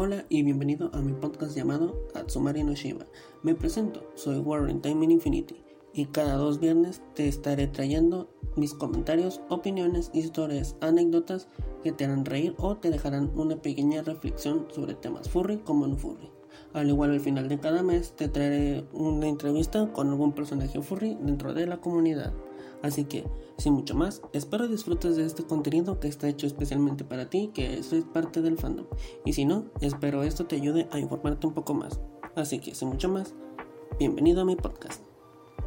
Hola y bienvenido a mi podcast llamado Atsumari no Shiba. Me presento, soy Warren Time in Infinity y cada dos viernes te estaré trayendo mis comentarios, opiniones, historias, anécdotas que te harán reír o te dejarán una pequeña reflexión sobre temas furry como no furry. Al igual al final de cada mes te traeré una entrevista con algún personaje furry dentro de la comunidad. Así que, sin mucho más, espero disfrutes de este contenido que está hecho especialmente para ti, que soy parte del fandom. Y si no, espero esto te ayude a informarte un poco más. Así que, sin mucho más, bienvenido a mi podcast.